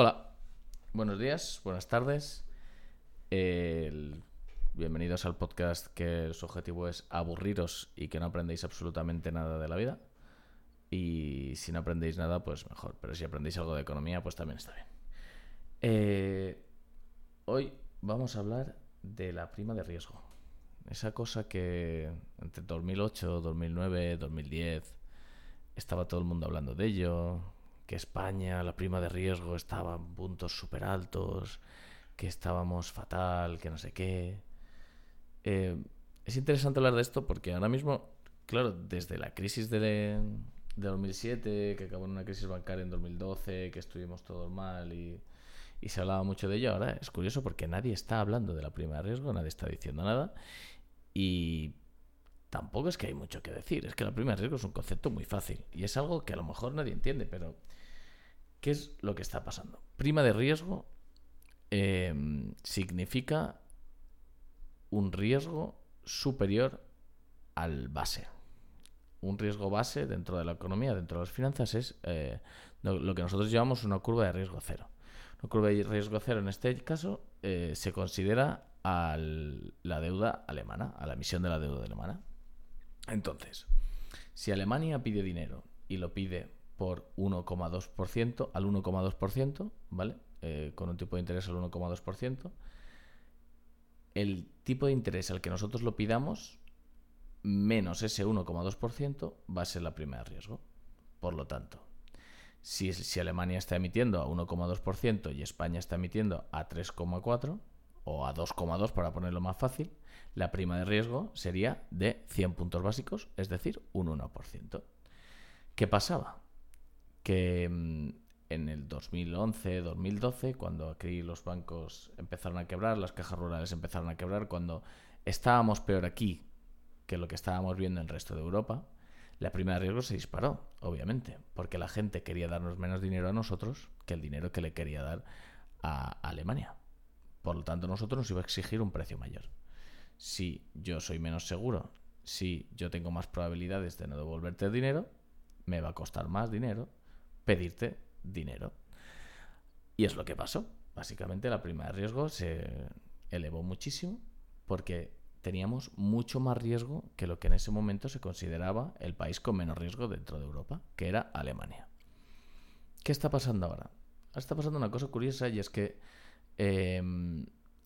Hola, buenos días, buenas tardes. Bienvenidos al podcast que su objetivo es aburriros y que no aprendéis absolutamente nada de la vida. Y si no aprendéis nada, pues mejor. Pero si aprendéis algo de economía, pues también está bien. Eh, hoy vamos a hablar de la prima de riesgo. Esa cosa que entre 2008, 2009, 2010 estaba todo el mundo hablando de ello, que España, la prima de riesgo estaba en puntos súper altos, que estábamos fatal, que no sé qué. Eh, es interesante hablar de esto porque ahora mismo, claro, desde la crisis de, de 2007, que acabó en una crisis bancaria en 2012, que estuvimos todos mal y, y se hablaba mucho de ello, ahora es curioso porque nadie está hablando de la prima de riesgo, nadie está diciendo nada y tampoco es que hay mucho que decir, es que la prima de riesgo es un concepto muy fácil y es algo que a lo mejor nadie entiende, pero ¿qué es lo que está pasando? Prima de riesgo eh, significa un riesgo superior al base. Un riesgo base dentro de la economía, dentro de las finanzas, es eh, lo, lo que nosotros llamamos una curva de riesgo cero. Una curva de riesgo cero en este caso eh, se considera a la deuda alemana, a la emisión de la deuda alemana. Entonces, si Alemania pide dinero y lo pide por 1,2% al 1,2%, ¿vale? Eh, con un tipo de interés al 1,2%, el tipo de interés al que nosotros lo pidamos menos ese 1,2% va a ser la prima de riesgo. Por lo tanto, si, si Alemania está emitiendo a 1,2% y España está emitiendo a 3,4% o a 2,2% para ponerlo más fácil, la prima de riesgo sería de 100 puntos básicos, es decir, un 1%. ¿Qué pasaba? Que mm, en el 2011-2012, cuando aquí los bancos empezaron a quebrar, las cajas rurales empezaron a quebrar, cuando estábamos peor aquí que lo que estábamos viendo en el resto de Europa, la prima de riesgo se disparó, obviamente, porque la gente quería darnos menos dinero a nosotros que el dinero que le quería dar a Alemania. Por lo tanto, nosotros nos iba a exigir un precio mayor. Si yo soy menos seguro, si yo tengo más probabilidades de no devolverte el dinero, me va a costar más dinero pedirte dinero. Y es lo que pasó. Básicamente la prima de riesgo se elevó muchísimo porque teníamos mucho más riesgo que lo que en ese momento se consideraba el país con menos riesgo dentro de Europa, que era Alemania. ¿Qué está pasando ahora? Está pasando una cosa curiosa y es que eh,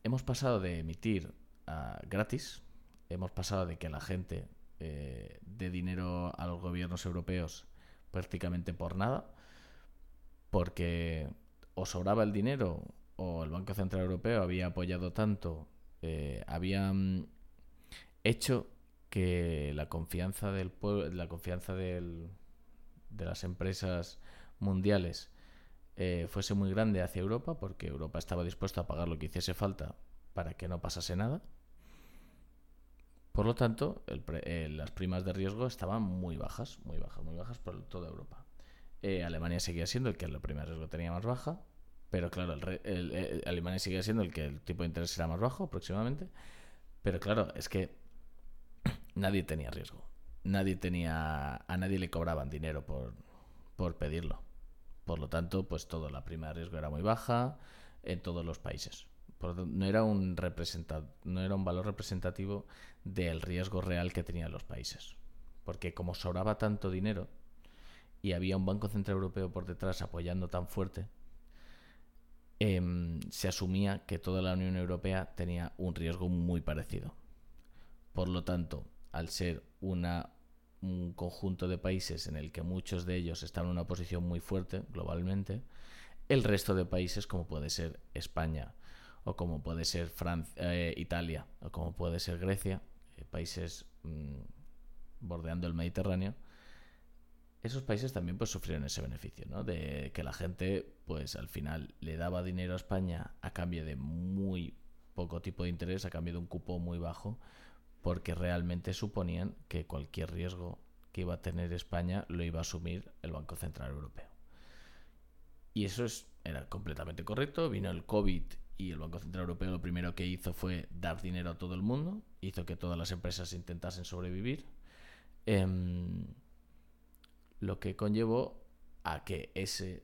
hemos pasado de emitir uh, gratis, hemos pasado de que la gente eh, dé dinero a los gobiernos europeos prácticamente por nada, porque o sobraba el dinero o el Banco Central Europeo había apoyado tanto, eh, había hecho que la confianza del pueblo, la confianza del, de las empresas mundiales eh, fuese muy grande hacia Europa, porque Europa estaba dispuesta a pagar lo que hiciese falta para que no pasase nada. Por lo tanto, eh, las primas de riesgo estaban muy bajas, muy bajas, muy bajas por toda Europa. Eh, Alemania seguía siendo el que prima de riesgo tenía más baja, pero claro, el, el, el, Alemania seguía siendo el que el tipo de interés era más bajo aproximadamente. Pero claro, es que nadie tenía riesgo. Nadie tenía. A nadie le cobraban dinero por, por pedirlo. Por lo tanto, pues toda la prima de riesgo era muy baja en todos los países. No, era un no era un valor representativo del riesgo real que tenían los países. Porque como sobraba tanto dinero y había un Banco Central Europeo por detrás apoyando tan fuerte, eh, se asumía que toda la Unión Europea tenía un riesgo muy parecido. Por lo tanto, al ser una, un conjunto de países en el que muchos de ellos están en una posición muy fuerte globalmente, el resto de países, como puede ser España, o como puede ser Francia, eh, Italia, o como puede ser Grecia, eh, países mmm, bordeando el Mediterráneo, esos países también pues sufrieron ese beneficio, ¿no? De que la gente, pues al final le daba dinero a España a cambio de muy poco tipo de interés, a cambio de un cupo muy bajo, porque realmente suponían que cualquier riesgo que iba a tener España lo iba a asumir el Banco Central Europeo. Y eso es, era completamente correcto. Vino el COVID y el Banco Central Europeo lo primero que hizo fue dar dinero a todo el mundo, hizo que todas las empresas intentasen sobrevivir, eh, lo que conllevó a que ese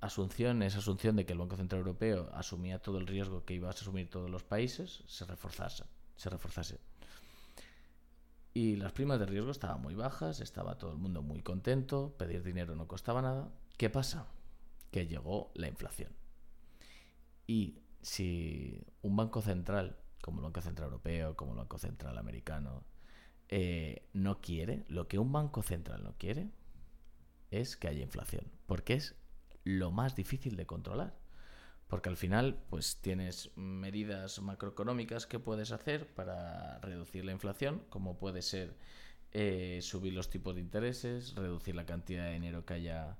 asunción, esa asunción de que el Banco Central Europeo asumía todo el riesgo que iba a asumir todos los países, se reforzase. Se reforzase. Y las primas de riesgo estaban muy bajas, estaba todo el mundo muy contento, pedir dinero no costaba nada. ¿Qué pasa? Que llegó la inflación. Y si un banco central, como el Banco Central Europeo, como el Banco Central Americano, eh, no quiere, lo que un banco central no quiere es que haya inflación, porque es lo más difícil de controlar. Porque al final, pues tienes medidas macroeconómicas que puedes hacer para reducir la inflación, como puede ser eh, subir los tipos de intereses, reducir la cantidad de dinero que haya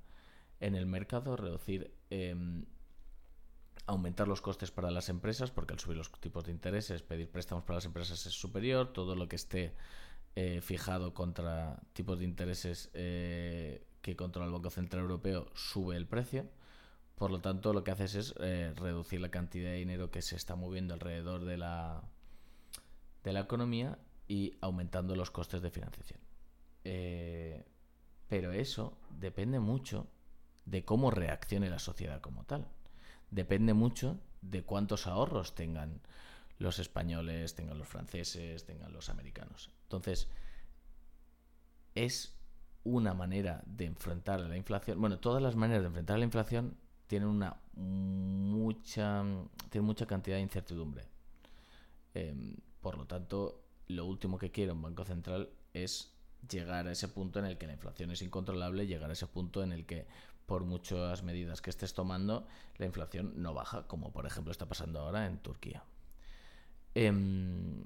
en el mercado, reducir, em, aumentar los costes para las empresas, porque al subir los tipos de intereses, pedir préstamos para las empresas es superior, todo lo que esté eh, fijado contra tipos de intereses eh, que controla el Banco Central Europeo sube el precio. Por lo tanto, lo que haces es eh, reducir la cantidad de dinero que se está moviendo alrededor de la, de la economía y aumentando los costes de financiación. pero eso depende mucho de cómo reaccione la sociedad como tal. Depende mucho de cuántos ahorros tengan los españoles, tengan los franceses, tengan los americanos. Entonces, es una manera de enfrentar la inflación. Bueno, todas las maneras de enfrentar la inflación tienen una mucha, tienen mucha cantidad de incertidumbre. Em, por lo tanto, lo último que quiere un banco central es llegar a ese punto en el que la inflación es incontrolable, llegar a ese punto en el que por muchas medidas que estés tomando, la inflación no baja, como por ejemplo está pasando ahora en Turquía. Em,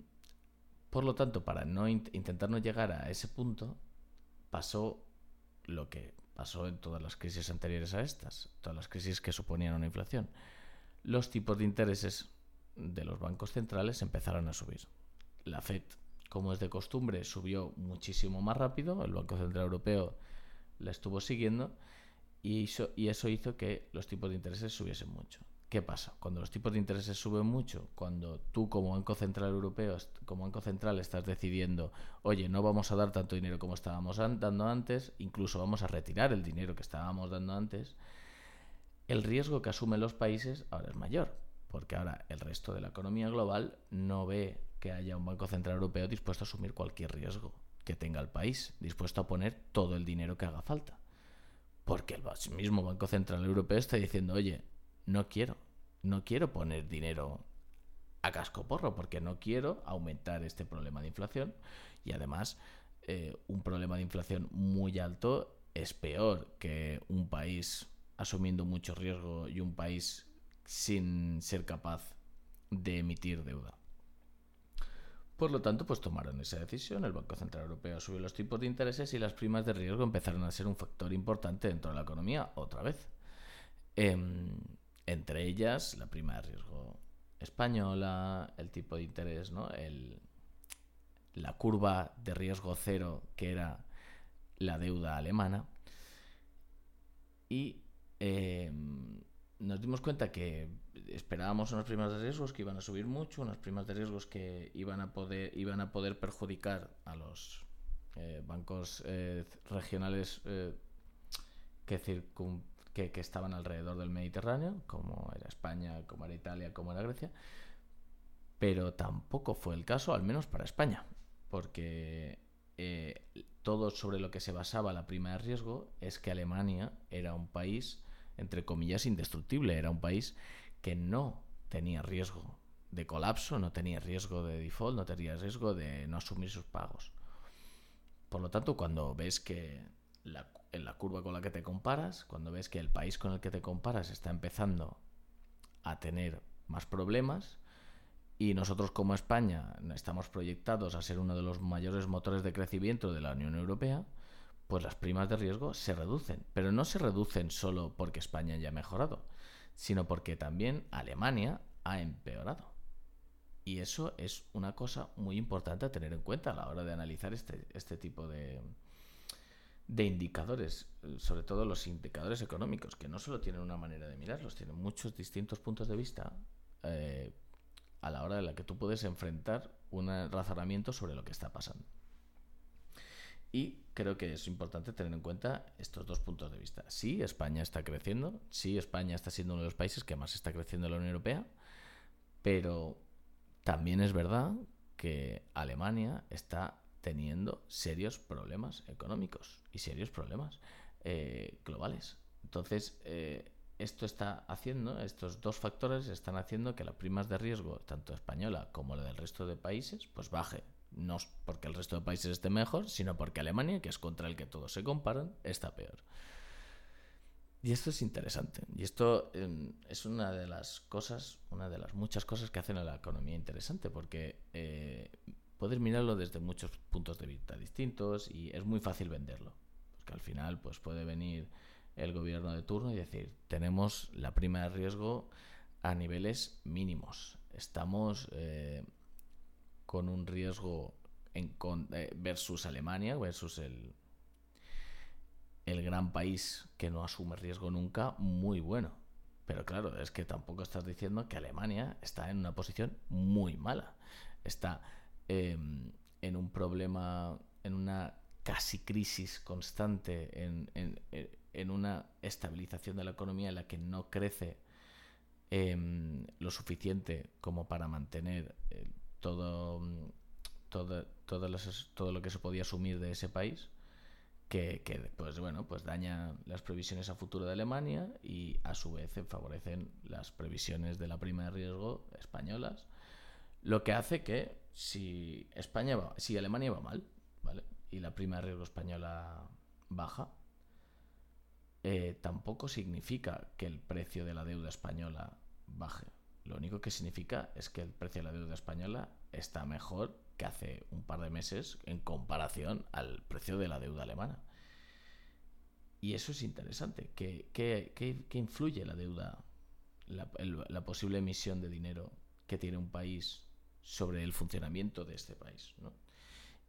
por lo tanto, para no intentar no llegar a ese punto, pasó lo que pasó en todas las crisis anteriores a estas, todas las crisis que suponían una inflación. Los tipos de intereses de los bancos centrales empezaron a subir. La Fed, como es de costumbre, subió muchísimo más rápido, el Banco Central Europeo la estuvo siguiendo y y eso hizo que los tipos de intereses subiesen mucho. ¿Qué pasa? Cuando los tipos de intereses suben mucho, cuando tú como Banco Central Europeo, como Banco Central, estás decidiendo, oye, no vamos a dar tanto dinero como estábamos dando antes, incluso vamos a retirar el dinero que estábamos dando antes, el riesgo que asumen los países ahora es mayor, porque ahora el resto de la economía global no ve que haya un Banco Central Europeo dispuesto a asumir cualquier riesgo que tenga el país, dispuesto a poner todo el dinero que haga falta. Porque el mismo Banco Central Europeo está diciendo, oye, no quiero, no quiero poner dinero a casco porro porque no quiero aumentar este problema de inflación y además eh, un problema de inflación muy alto es peor que un país asumiendo mucho riesgo y un país sin ser capaz de emitir deuda. Por lo tanto, pues tomaron esa decisión, el Banco Central Europeo subió los tipos de intereses y las primas de riesgo empezaron a ser un factor importante dentro de la economía otra vez. Em, entre ellas, la prima de riesgo española, el tipo de interés, ¿no? El, la curva de riesgo cero, que era la deuda alemana. Y em, nos dimos cuenta que esperábamos unas primas de riesgos que iban a subir mucho, unas primas de riesgos que iban a poder, iban a poder perjudicar a los eh, bancos eh, regionales eh, que circun que, estaban alrededor del Mediterráneo, como era España, como era Italia, como era Grecia, pero tampoco fue el caso, al menos para España, porque eh, todo sobre lo que se basaba la prima de riesgo es que Alemania era un país, entre comillas, indestructible, era un país que no tenía riesgo de colapso, no tenía riesgo de default, no tenía riesgo de no asumir sus pagos. Por lo tanto, cuando ves que la en la curva con la que te comparas, cuando ves que el país con el que te comparas está empezando a tener más problemas y nosotros como España estamos proyectados a ser uno de los mayores motores de crecimiento de la Unión Europea, pues las primas de riesgo se reducen. Pero no se reducen solo porque España haya mejorado, sino porque también Alemania ha empeorado. Y eso es una cosa muy importante a tener en cuenta a la hora de analizar este, este tipo de, de indicadores, sobre todo los indicadores económicos, que no solo tienen una manera de mirarlos, tienen muchos distintos puntos de vista eh, a la hora de la que tú puedes enfrentar un razonamiento sobre lo que está pasando. Y creo que es importante tener en cuenta estos dos puntos de vista. Sí, España está creciendo, sí, España está siendo uno de los países que más está creciendo en la Unión Europea, pero también es verdad que Alemania está teniendo serios problemas económicos y serios problemas eh, globales. Entonces, eh, esto está haciendo, estos dos factores están haciendo que las primas de riesgo, tanto española como la del resto de países, pues baje. No porque el resto de países esté mejor, sino porque Alemania, que es contra el que todos se comparan, está peor. Y esto es interesante. Y esto em, es una de las cosas, una de las muchas cosas que hacen a la economía interesante, porque eh, puedes mirarlo desde muchos puntos de vista distintos y es muy fácil venderlo. Porque al final, pues puede venir el gobierno de turno y decir, tenemos la prima de riesgo a niveles mínimos. Estamos eh, con un riesgo en, eh, versus Alemania, versus el, el gran país que no asume riesgo nunca, muy bueno. Pero claro, es que tampoco estás diciendo que Alemania está en una posición muy mala. Está em, en un problema, en una casi crisis constante, en, en una estabilización de la economía en la que no crece em, lo suficiente como para mantener eh, todo, todo, todo, lo que se podía asumir de ese país, que, que pues, bueno, pues daña las previsiones a futuro de Alemania y a su vez favorecen las previsiones de la prima de riesgo españolas, lo que hace que si España va, si Alemania va mal, ¿vale? y la prima de riesgo española baja, eh, tampoco significa que el precio de la deuda española baje. Lo único que significa es que el precio de la deuda española está mejor que hace un par de meses en comparación al precio de la deuda alemana. Y eso es interesante. ¿Qué, qué, influye la deuda, la, posible emisión de dinero que tiene un país sobre el funcionamiento de este país? ¿no?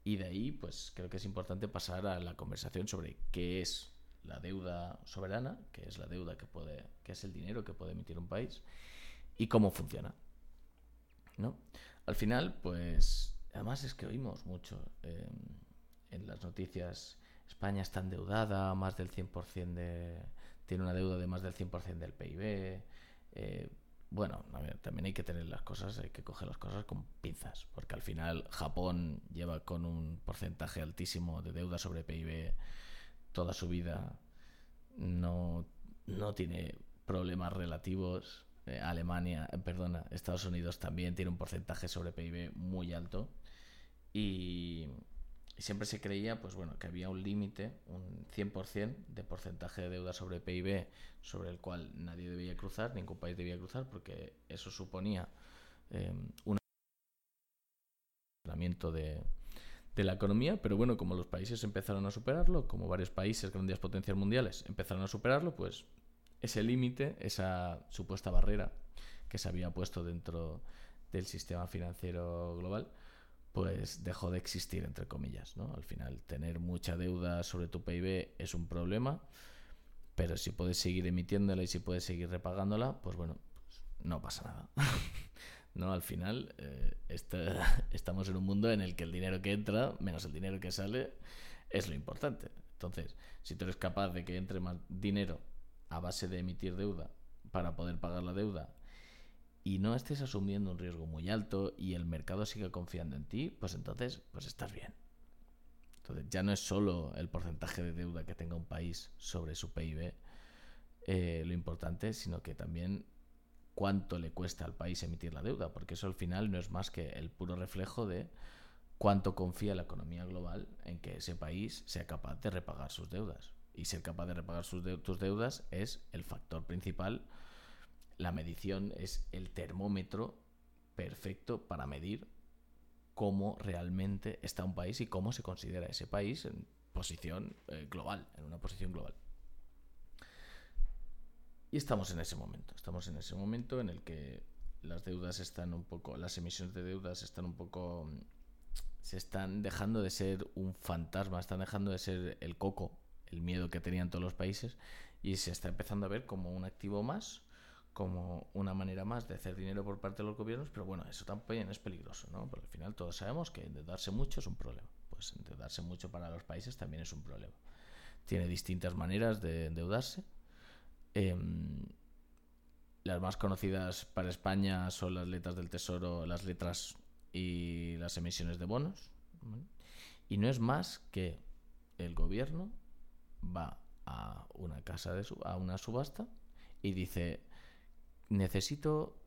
Y de ahí, pues creo que es importante pasar a la conversación sobre qué es la deuda soberana, que es la deuda que puede, que es el dinero que puede emitir un país, y cómo funciona. ¿no? Al final, pues, además es que oímos mucho em, en las noticias, España está endeudada, más del 100% de... tiene una deuda de más del 100% del PIB. Eh, bueno, también hay que tener las cosas, hay que coger las cosas con pinzas, porque al final Japón lleva con un porcentaje altísimo de deuda sobre PIB toda su vida no, no tiene problemas relativos. Eh, Alemania, eh, perdona, Estados Unidos también tiene un porcentaje sobre PIB muy alto. Y, siempre se creía, pues bueno, que había un límite, un 100% de porcentaje de deuda sobre PIB sobre el cual nadie debía cruzar, ningún país debía cruzar, porque eso suponía eh, un de, de la economía, pero bueno, como los países empezaron a superarlo, como varios países, grandes potencias mundiales, empezaron a superarlo, pues ese límite, esa supuesta barrera que se había puesto dentro del sistema financiero global, pues dejó de existir, entre comillas, ¿no? Al final, tener mucha deuda sobre tu PIB es un problema, pero si puedes seguir emitiéndola y si puedes seguir repagándola, pues bueno, pues no pasa nada. ¿no? Al final eh, estamos en un mundo en el que el dinero que entra, menos el dinero que sale, es lo importante. Entonces, si tú eres capaz de que entre más dinero a base de emitir deuda para poder pagar la deuda y no estés asumiendo un riesgo muy alto y el mercado siga confiando en ti, pues entonces pues estás bien. Entonces ya no es solo el porcentaje de deuda que tenga un país sobre su PIB eh, lo importante, sino que también cuánto le cuesta al país emitir la deuda, porque eso al final no es más que el puro reflejo de cuánto confía la economía global en que ese país sea capaz de repagar sus deudas. Y ser capaz de repagar sus tus deudas es el factor principal. La medición es el termómetro perfecto para medir cómo realmente está un país y cómo se considera ese país en posición eh, global, en una posición global. Y estamos en ese momento, estamos en ese momento en el que las deudas están un poco, las emisiones de deudas están un poco, se están dejando de ser un fantasma, están dejando de ser el coco, el miedo que tenían todos los países y se está empezando a ver como un activo más, como una manera más de hacer dinero por parte de los gobiernos, pero bueno, eso también es peligroso, ¿no? Porque al final todos sabemos que de darse mucho es un problema. Pues pues endeudarse mucho para los países también es un problema. Tiene distintas maneras de endeudarse. Em, las más conocidas para España son las letras del Tesoro, las letras y las emisiones de bonos. Y no es más que el gobierno va a una casa de a una subasta y dice necesito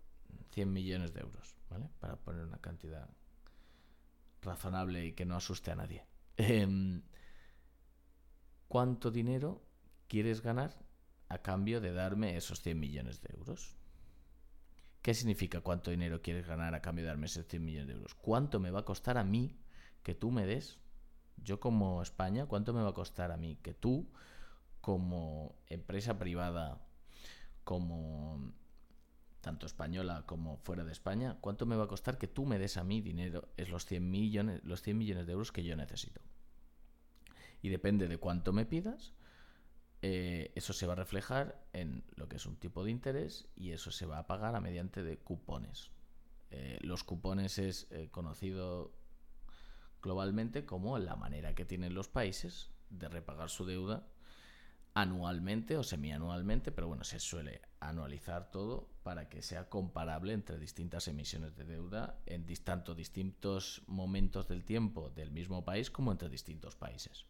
100 millones de euros, ¿vale? Para poner una cantidad razonable y que no asuste a nadie. Em, ¿Cuánto dinero quieres ganar a cambio de darme esos 100 millones de euros? ¿Qué significa cuánto dinero quieres ganar a cambio de darme esos 100 millones de euros? ¿Cuánto me va a costar a mí que tú me des, yo como España, cuánto me va a costar a mí que tú, como empresa privada, como tanto española como fuera de España, cuánto me va a costar que tú me des a mí dinero, es los 100 millones, los 100 millones de euros que yo necesito. Y depende de cuánto me pidas, eh, eso se va a reflejar en lo que es un tipo de interés y eso se va a pagar a mediante de cupones. Eh, los cupones es eh, conocido globalmente como la manera que tienen los países de repagar su deuda anualmente o semianualmente, pero bueno, se suele anualizar todo para que sea comparable entre distintas emisiones de deuda en tanto distintos momentos del tiempo del mismo país como entre distintos países.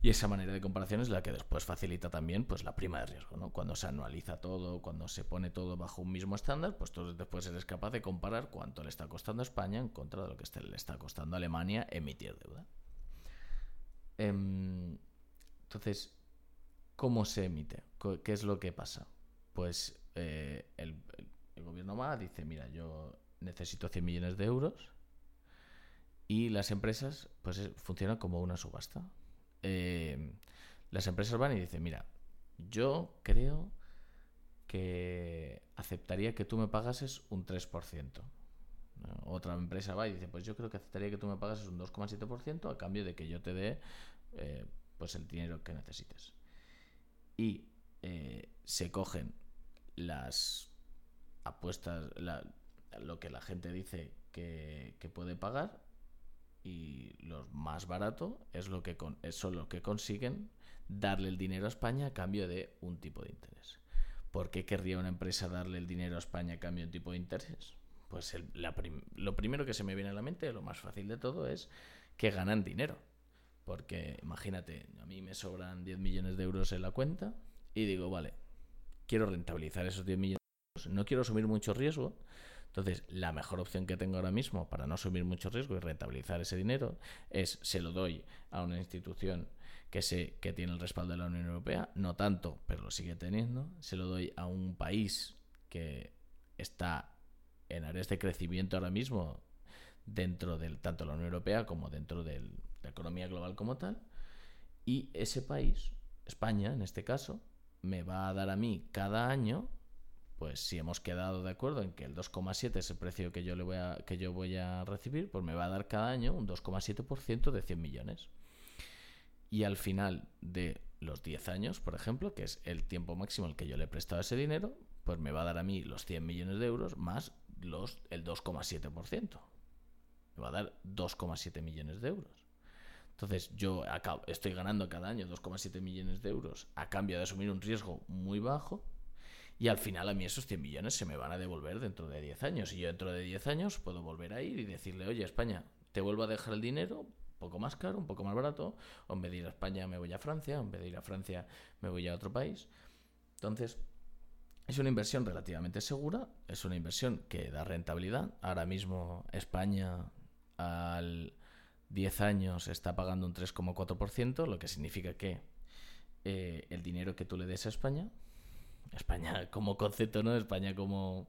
Y esa manera de comparación es la que después facilita también pues, la prima de riesgo. ¿no? Cuando se anualiza todo, cuando se pone todo bajo un mismo estándar, pues después eres capaz de comparar cuánto le está costando a España en contra de lo que le está costando a Alemania emitir deuda. Em, entonces, ¿Cómo se emite? ¿Qué es lo que pasa? Pues eh, el, gobierno va, dice, mira, yo necesito 100 millones de euros y las empresas pues funcionan como una subasta. Eh, las empresas van y dicen, mira, yo creo que aceptaría que tú me pagases un 3%. Otra empresa va y dice, pues yo creo que aceptaría que tú me pagases un 2,7% a cambio de que yo te dé eh, pues el dinero que necesites y eh, se cogen las apuestas, lo que la gente dice que, puede pagar y lo más barato es lo que son lo que consiguen darle el dinero a España a cambio de un tipo de interés. ¿Por qué querría una empresa darle el dinero a España a cambio de un tipo de interés? Pues lo primero que se me viene a la mente, lo más fácil de todo, es que ganan dinero. Porque imagínate, a mí me sobran 10 millones de euros en la cuenta y digo, vale, quiero rentabilizar esos 10 millones de euros, no quiero asumir mucho riesgo. Entonces, la mejor opción que tengo ahora mismo para no asumir mucho riesgo y rentabilizar ese dinero es se lo doy a una institución que sé que tiene el respaldo de la Unión Europea, no tanto, pero lo sigue teniendo. Se lo doy a un país que está en áreas de crecimiento ahora mismo dentro del tanto la Unión Europea como dentro del la economía global como tal, y ese país, España en este caso, me va a dar a mí cada año, pues si hemos quedado de acuerdo en que el 2,7 es el precio que yo, le voy a, que yo voy a recibir, pues me va a dar cada año un 2,7% de 100 millones. Y al final de los 10 años, por ejemplo, que es el tiempo máximo al que yo le he prestado ese dinero, pues me va a dar a mí los 100 millones de euros más los, el 2,7%. Me va a dar 2,7 millones de euros. Entonces yo estoy ganando cada año 2,7 millones de euros a cambio de asumir un riesgo muy bajo y al final a mí esos 100 millones se me van a devolver dentro de 10 años. Y yo dentro de 10 años puedo volver a ir y decirle, oye España, te vuelvo a dejar el dinero un poco más caro, un poco más barato, o en vez de ir a España me voy a Francia, o en vez de ir a Francia me voy a otro país. Entonces, es una inversión relativamente segura, es una inversión que da rentabilidad. Ahora mismo España al 10 años está pagando un 3,4%, lo que significa que eh, el dinero que tú le des a España, España como concepto, ¿no? España como,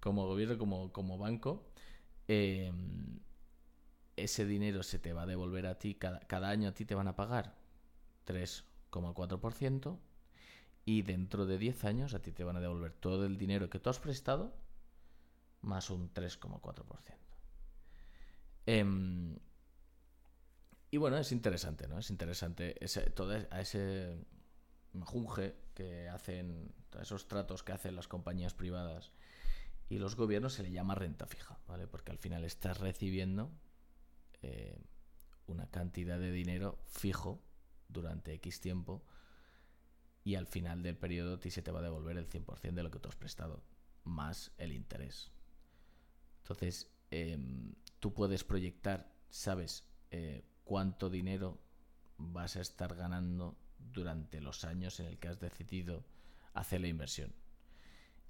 como gobierno, como, como banco, eh, ese dinero se te va a devolver a ti, cada, cada año a ti te van a pagar 3,4% y dentro de 10 años a ti te van a devolver todo el dinero que tú has prestado más un 3,4%. Eh, y bueno, es interesante, ¿no? Es interesante ese, todo a ese junge que hacen, esos tratos que hacen las compañías privadas y los gobiernos se le llama renta fija, ¿vale? Porque al final estás recibiendo eh, una cantidad de dinero fijo durante X tiempo y al final del periodo a ti se te va a devolver el 100% de lo que tú has prestado, más el interés. Entonces, em, tú puedes proyectar, sabes eh, cuánto dinero vas a estar ganando durante los años en el que has decidido hacer la inversión.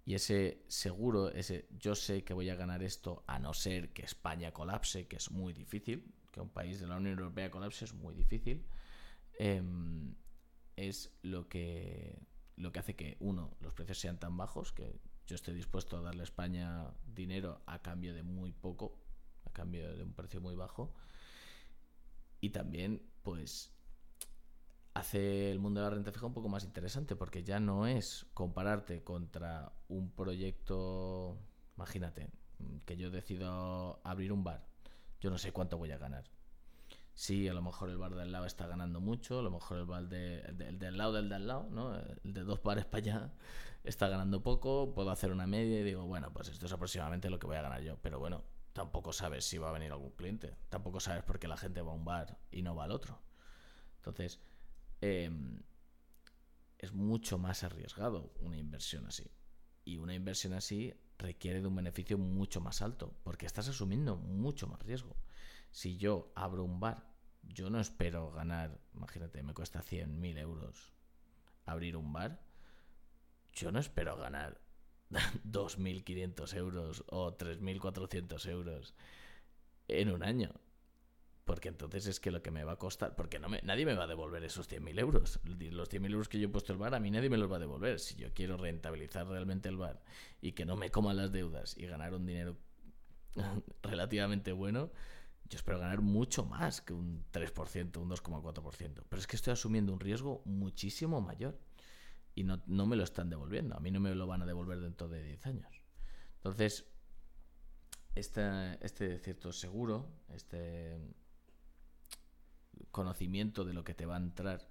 Y ese seguro, ese yo sé que voy a ganar esto a no ser que España colapse, que es muy difícil, que un país de la Unión Europea colapse es muy difícil, em, es lo que, lo que hace que, uno, los precios sean tan bajos, que yo estoy dispuesto a darle a España dinero a cambio de muy poco, a cambio de un precio muy bajo, y también, pues, hace el mundo de la renta fija un poco más interesante, porque ya no es compararte contra un proyecto, imagínate, que yo decido abrir un bar, yo no sé cuánto voy a ganar. Sí, a lo mejor el bar del lado está ganando mucho, a lo mejor el bar de, del lado del del lado, ¿no? El de dos bares para allá está ganando poco, puedo hacer una media y digo, bueno, pues esto es aproximadamente lo que voy a ganar yo. Pero bueno, tampoco sabes si va a venir algún cliente, tampoco sabes por qué la gente va a un bar y no va al otro. Entonces, em, es mucho más arriesgado una inversión así. Y una inversión así requiere de un beneficio mucho más alto, porque estás asumiendo mucho más riesgo. Si yo abro un bar, yo no espero ganar, imagínate, me cuesta 100.000 euros abrir un bar, yo no espero ganar 2.500 euros o 3.400 euros en un año. Porque entonces es que lo que me va a costar, porque no me, nadie me va a devolver esos 100.000 euros. Los 100.000 euros que yo he puesto el bar, a mí nadie me los va a devolver. Si yo quiero rentabilizar realmente el bar y que no me coman las deudas y ganar un dinero relativamente bueno, yo espero ganar mucho más que un 3%, un 2,4%. Pero es que estoy asumiendo un riesgo muchísimo mayor y no, no, me lo están devolviendo. A mí no me lo van a devolver dentro de 10 años. Entonces, este, este cierto seguro, este conocimiento de lo que te va a entrar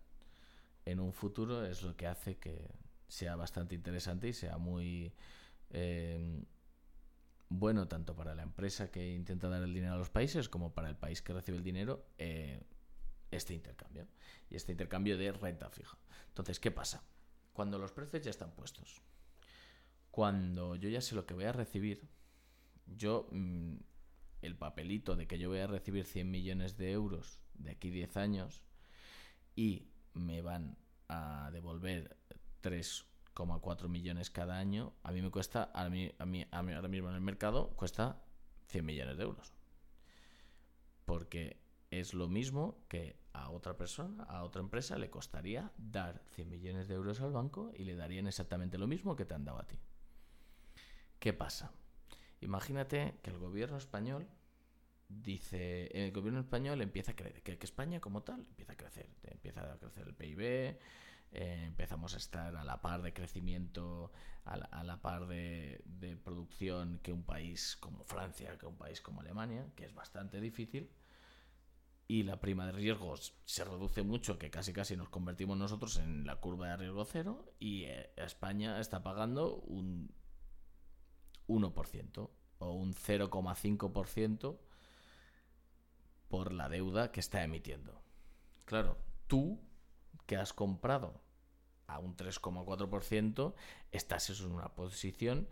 en un futuro es lo que hace que sea bastante interesante y sea muy eh, bueno tanto para la empresa que intenta dar el dinero a los países como para el país que recibe el dinero eh, este intercambio y este intercambio de renta fija. Entonces, ¿qué pasa? Cuando los precios ya están puestos, cuando yo ya sé lo que voy a recibir, yo mm, el papelito de que yo voy a recibir 100 millones de euros de aquí 10 años y me van a devolver 3,4 millones cada año, a mí me cuesta, a mí, a, mí, ahora mismo en el mercado cuesta 100 millones de euros. Porque es lo mismo que a otra persona, a otra empresa, le costaría dar 100 millones de euros al banco y le darían exactamente lo mismo que te han dado a ti. ¿Qué pasa? Imagínate que el gobierno español dice, el gobierno español empieza a crecer, que, España como tal empieza a crecer, empieza a crecer el PIB, eh, empezamos a estar a la par de crecimiento, a la, par de, producción que un país como Francia, que un país como Alemania, que es bastante difícil, y la prima de riesgos se reduce mucho, que casi casi nos convertimos nosotros en la curva de riesgo cero, y eh, España está pagando un 1% o un 0,5% por la deuda que está emitiendo. Claro, tú que has comprado a un 3,4%, estás en una posición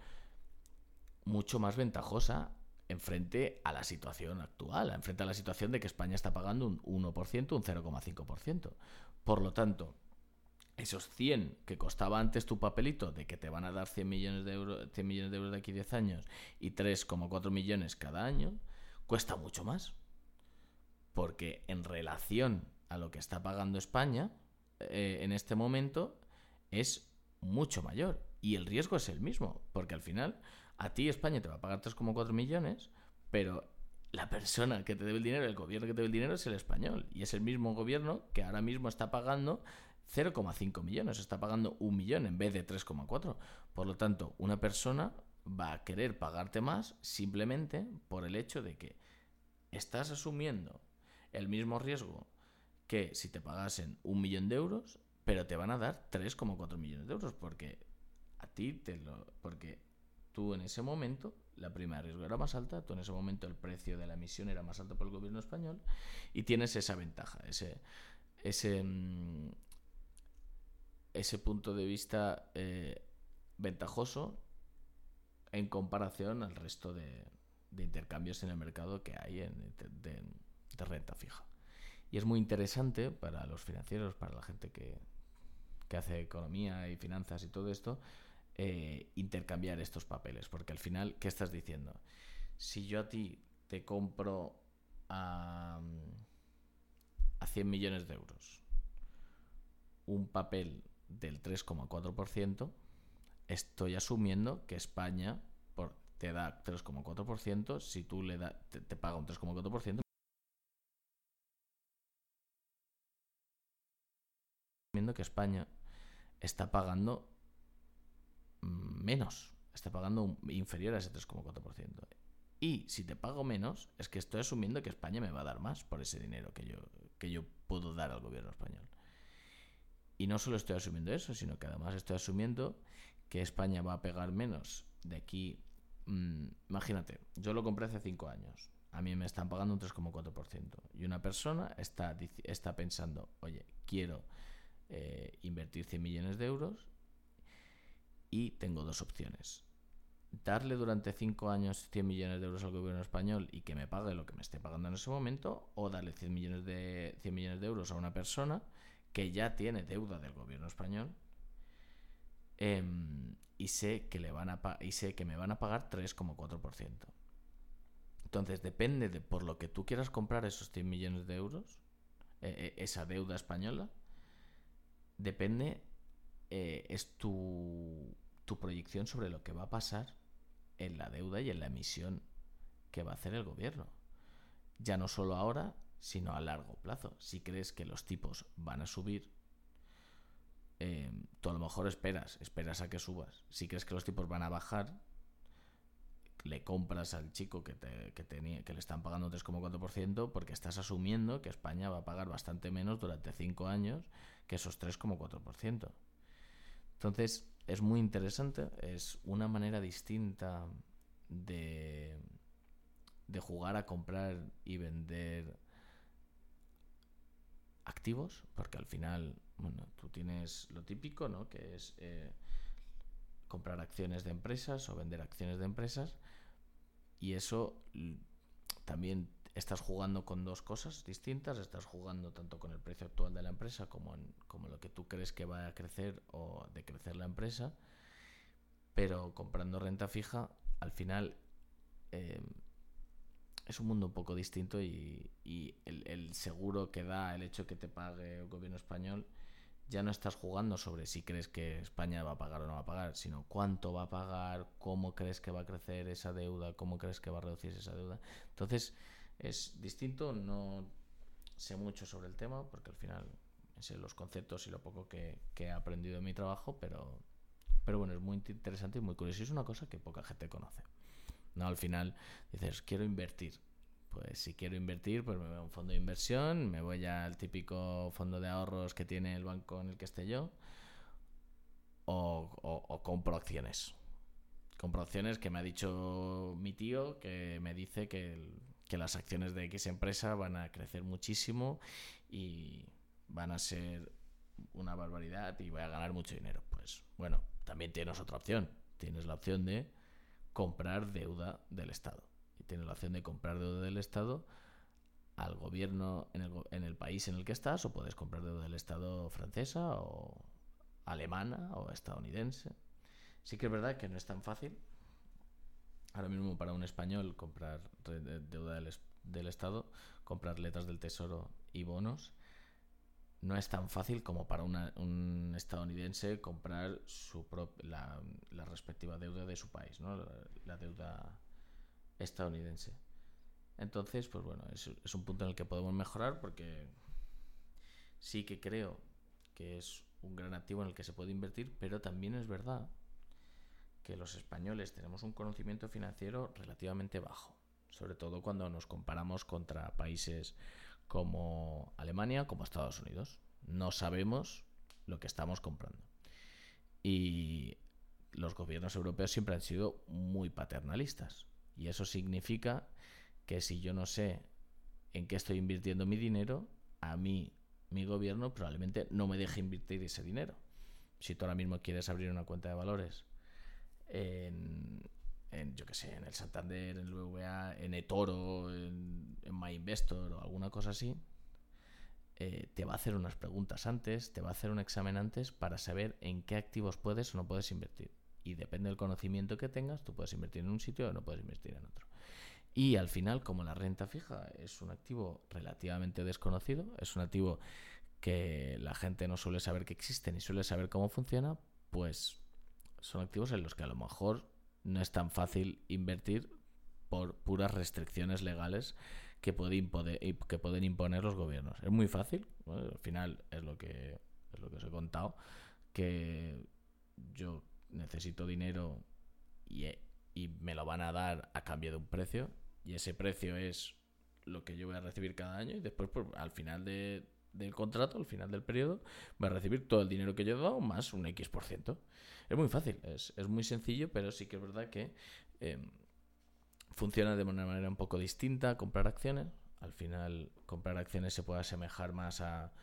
mucho más ventajosa en frente a la situación actual, en frente a la situación de que España está pagando un 1%, un 0,5%. Por lo tanto, esos 100 que costaba antes tu papelito de que te van a dar 100 millones de euros, 100 millones de euros de aquí 10 años y 3,4 millones cada año, cuesta mucho más porque en relación a lo que está pagando España eh, en este momento es mucho mayor y el riesgo es el mismo, porque al final a ti España te va a pagar 3,4 millones, pero la persona que te debe el dinero, el gobierno que te debe el dinero es el español y es el mismo gobierno que ahora mismo está pagando 0,5 millones, está pagando un millón en vez de 3,4. Por lo tanto, una persona va a querer pagarte más simplemente por el hecho de que estás asumiendo el mismo riesgo que si te pagasen un millón de euros, pero te van a dar 3,4 millones de euros porque a ti te lo porque tú en ese momento la prima de riesgo era más alta, tú en ese momento el precio de la emisión era más alto por el gobierno español y tienes esa ventaja, ese, ese, mm, ese punto de vista eh, ventajoso en comparación al resto de, intercambios en el mercado que hay en, de, renta fija. Y es muy interesante para los financieros, para la gente que, que hace economía y finanzas y todo esto, eh, intercambiar estos papeles. Porque al final, ¿qué estás diciendo? Si yo a ti te compro a, a 100 millones de euros un papel del 3,4%, estoy asumiendo que España por, te da 3,4%, si tú le da, te, te paga un 3,4%, que España está pagando menos, está pagando inferior a ese 3,4%. Y si te pago menos, es que estoy asumiendo que España me va a dar más por ese dinero que yo, que yo puedo dar al gobierno español. Y no solo estoy asumiendo eso, sino que además estoy asumiendo que España va a pegar menos de aquí. Mm, imagínate, yo lo compré hace 5 años. A mí me están pagando un 3,4%. Y una persona está, está pensando, oye, quiero eh, invertir 100 millones de euros y tengo dos opciones. Darle durante 5 años 100 millones de euros al gobierno español y que me pague lo que me esté pagando en ese momento, o darle 100 millones de, 100 millones de euros a una persona que ya tiene deuda del gobierno español em, y, sé que le van a y sé que me van a pagar 3,4%. Entonces depende de por lo que tú quieras comprar esos 100 millones de euros, eh, eh, esa deuda española, depende, eh, es tu, tu proyección sobre lo que va a pasar en la deuda y en la emisión que va a hacer el gobierno. Ya no solo ahora, sino a largo plazo. Si crees que los tipos van a subir, eh, tú a lo mejor esperas, esperas a que subas. Si crees que los tipos van a bajar, le compras al chico que, te, que, tenía, que le están pagando 3,4% porque estás asumiendo que España va a pagar bastante menos durante 5 años que esos 3,4%. Entonces, es muy interesante, es una manera distinta de, de jugar a comprar y vender activos, porque al final, bueno, tú tienes lo típico, ¿no? Que es eh, comprar acciones de empresas o vender acciones de empresas, y eso también estás jugando con dos cosas distintas, estás jugando tanto con el precio actual de la empresa como, en, como lo que tú crees que va a crecer o decrecer la empresa, pero comprando renta fija, al final eh, es un mundo un poco distinto y, el, el, seguro que da el hecho que te pague el gobierno español ya no estás jugando sobre si crees que España va a pagar o no va a pagar, sino cuánto va a pagar, cómo crees que va a crecer esa deuda, cómo crees que va a reducirse esa deuda. Entonces, es distinto, no sé mucho sobre el tema, porque al final sé los conceptos y lo poco que, he aprendido en mi trabajo, pero, pero bueno, es muy interesante y muy curioso. Y es una cosa que poca gente conoce. No, al final dices, quiero invertir. Pues si quiero invertir, pues me voy a un fondo de inversión, me voy al típico fondo de ahorros que tiene el banco en el que esté yo, o, compro acciones. Compro acciones que me ha dicho mi tío, que me dice que que las acciones de X empresa van a crecer muchísimo y van a ser una barbaridad y voy a ganar mucho dinero. Pues bueno, también tienes otra opción. Tienes la opción de comprar deuda del Estado. Y tienes la opción de comprar deuda del Estado al gobierno en el, en el país en el que estás o puedes comprar deuda del Estado francesa o alemana o estadounidense. Sí que es verdad que no es tan fácil ahora mismo para un español comprar deuda del, Estado, comprar letras del Tesoro y bonos, no es tan fácil como para un estadounidense comprar su la, respectiva deuda de su país, ¿no? la, deuda estadounidense. Entonces, pues bueno, es, es, un punto en el que podemos mejorar porque sí que creo que es un gran activo en el que se puede invertir, pero también es verdad que los españoles tenemos un conocimiento financiero relativamente bajo, sobre todo cuando nos comparamos contra países como Alemania, como Estados Unidos. No sabemos lo que estamos comprando. Y los gobiernos europeos siempre han sido muy paternalistas. Y eso significa que si yo no sé en qué estoy invirtiendo mi dinero, a mí, mi gobierno probablemente no me deje invertir ese dinero. Si tú ahora mismo quieres abrir una cuenta de valores en, yo qué sé, en el Santander, en el BVA, en eToro, en, en MyInvestor o alguna cosa así, eh, te va a hacer unas preguntas antes, te va a hacer un examen antes para saber en qué activos puedes o no puedes invertir. Y depende del conocimiento que tengas, tú puedes invertir en un sitio o no puedes invertir en otro. Y al final, como la renta fija es un activo relativamente desconocido, es un activo que la gente no suele saber que existe ni suele saber cómo funciona, pues son activos en los que a lo mejor no es tan fácil invertir por puras restricciones legales que, pueden que pueden imponer los gobiernos. Es muy fácil, al final es lo que es lo que os he contado, que yo necesito dinero y, y me lo van a dar a cambio de un precio y ese precio es lo que yo voy a recibir cada año y después pues, al final de, del contrato, al final del periodo, voy a recibir todo el dinero que yo he dado más un X%. por ciento. Es muy fácil, es, es, muy sencillo, pero sí que es verdad que em, funciona de una manera un poco distinta comprar acciones. Al final, comprar acciones se puede asemejar más a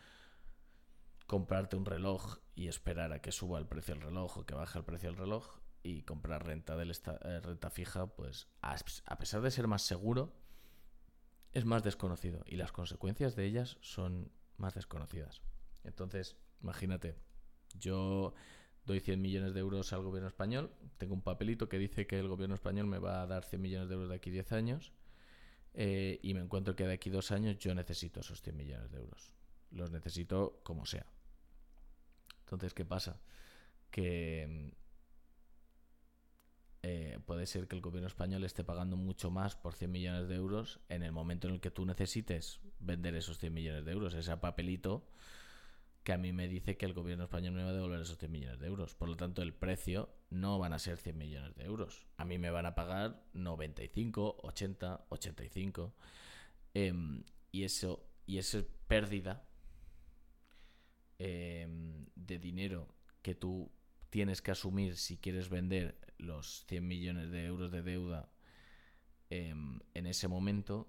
comprarte un reloj y esperar a que suba el precio del reloj o que baje el precio del reloj y comprar renta, del eh, renta fija, pues a, pesar de ser más seguro, es más desconocido y las consecuencias de ellas son más desconocidas. Entonces, imagínate, yo doy 100 millones de euros al gobierno español, tengo un papelito que dice que el gobierno español me va a dar 100 millones de euros de aquí 10 años eh, y me encuentro que de aquí dos años yo necesito esos 100 millones de euros. Los necesito como sea. Entonces, ¿qué pasa? Que eh, puede ser que el gobierno español esté pagando mucho más por 100 millones de euros en el momento en el que tú necesites vender esos 100 millones de euros. Ese papelito que a mí me dice que el gobierno español me va a devolver esos 100 millones de euros. Por lo tanto, el precio no van a ser 100 millones de euros. A mí me van a pagar 95, 80, 85. y eso y esa pérdida em, de dinero que tú tienes que asumir si quieres vender los 100 millones de euros de deuda em, en ese momento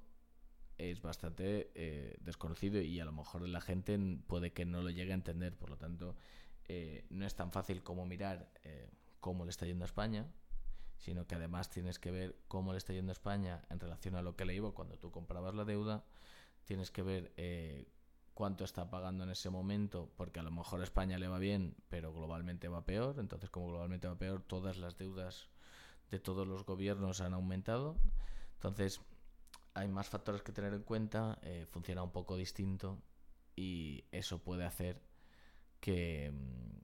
es bastante eh, desconocido y a lo mejor la gente puede que no lo llegue a entender. Por lo tanto, eh, no es tan fácil como mirar eh, cómo le está yendo a España, sino que además tienes que ver cómo le está yendo a España en relación a lo que le iba cuando tú comprabas la deuda. Tienes que ver cuánto está pagando en ese momento, porque a lo mejor a España le va bien, pero globalmente va peor. Entonces, como globalmente va peor, todas las deudas de todos los gobiernos han aumentado. Entonces, hay más factores que tener en cuenta, eh, funciona un poco distinto y eso puede hacer que, mm,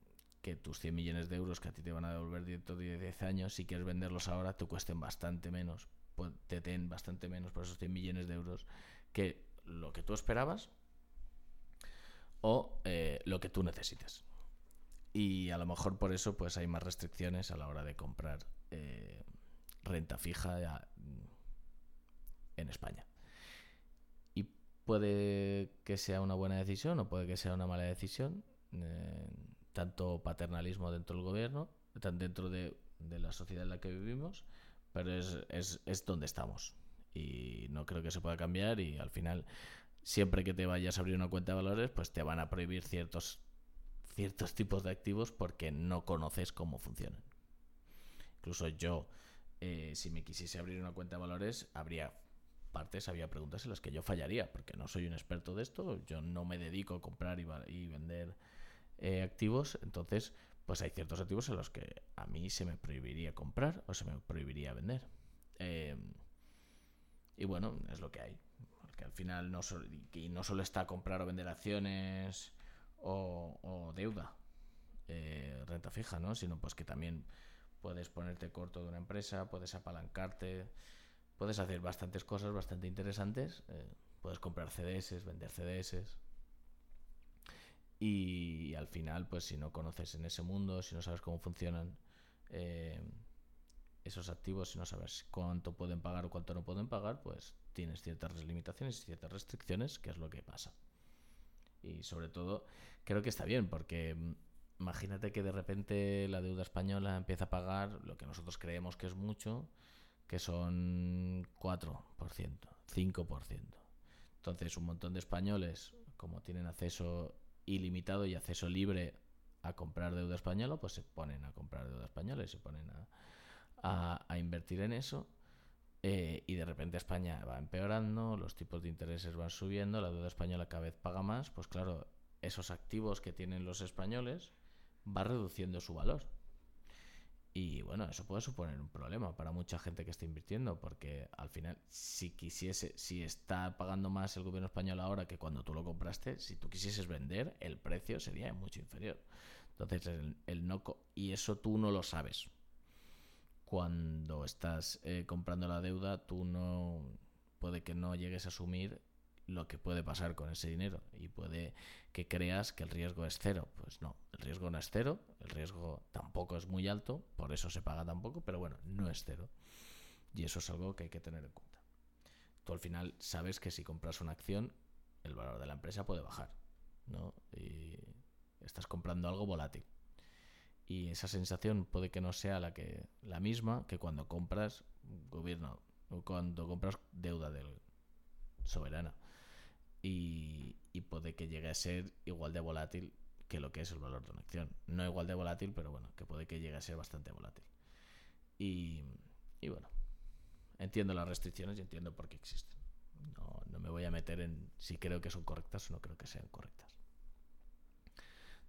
tus 100 millones de euros que a ti te van a devolver dentro de 10 años, si quieres venderlos ahora, te cuesten bastante menos, te den bastante menos por esos 100 millones de euros que lo que tú esperabas o eh, lo que tú necesites. Y a lo mejor por eso pues hay más restricciones a la hora de comprar eh, renta fija en España. Y puede que sea una buena decisión o puede que sea una mala decisión. Eh, tanto paternalismo dentro del gobierno, dentro de, de, la sociedad en la que vivimos, pero es, es, es donde estamos. Y no creo que se pueda cambiar y al final siempre que te vayas a abrir una cuenta de valores, pues te van a prohibir ciertos, ciertos tipos de activos porque no conoces cómo funcionan. Incluso yo, eh, si me quisiese abrir una cuenta de valores, habría partes, había preguntas en las que yo fallaría, porque no soy un experto de esto, yo no me dedico a comprar y, vender eh, activos, entonces pues hay ciertos activos en los que a mí se me prohibiría comprar o se me prohibiría vender. Eh, y bueno, es lo que hay que al final no, no solo está comprar o vender acciones o, deuda, eh, renta fija, ¿no? Sino pues que también puedes ponerte corto de una empresa, puedes apalancarte, puedes hacer bastantes cosas bastante interesantes, eh, puedes comprar CDS, vender CDS. Y, al final, pues si no conoces en ese mundo, si no sabes cómo funcionan eh, esos activos, si no sabes cuánto pueden pagar o cuánto no pueden pagar, pues tienes ciertas limitaciones y ciertas restricciones, que es lo que pasa. Y sobre todo, creo que está bien, porque mm, imagínate que de repente la deuda española empieza a pagar lo que nosotros creemos que es mucho, que son 4%, 5%. Entonces, un montón de españoles, como tienen acceso ilimitado y acceso libre a comprar deuda española, pues se ponen a comprar deuda española y se ponen a, a, invertir en eso. Eh, y de repente España va empeorando, los tipos de intereses van subiendo, la deuda española cada vez paga más, pues claro, esos activos que tienen los españoles va reduciendo su valor. Y bueno, eso puede suponer un problema para mucha gente que está invirtiendo, porque al final, si quisiese, si está pagando más el gobierno español ahora que cuando tú lo compraste, si tú quisieses vender, el precio sería mucho inferior. Entonces, el, el no, y eso tú no lo sabes. Cuando estás eh, comprando la deuda, tú no puede que no llegues a asumir lo que puede pasar con ese dinero y puede que creas que el riesgo es cero. Pues no, el riesgo no es cero, el riesgo tampoco es muy alto, por eso se paga tan poco, pero bueno, no es cero. Y eso es algo que hay que tener en cuenta. Tú al final sabes que si compras una acción, el valor de la empresa puede bajar, ¿no? Y estás comprando algo volátil. Y esa sensación puede que no sea la que la misma que cuando compras gobierno o cuando compras deuda del soberana y, puede que llegue a ser igual de volátil que lo que es el valor de una acción. No igual de volátil, pero bueno, que puede que llegue a ser bastante volátil. Y, bueno, entiendo las restricciones y entiendo por qué existen. No, no, me voy a meter en si creo que son correctas o no creo que sean correctas.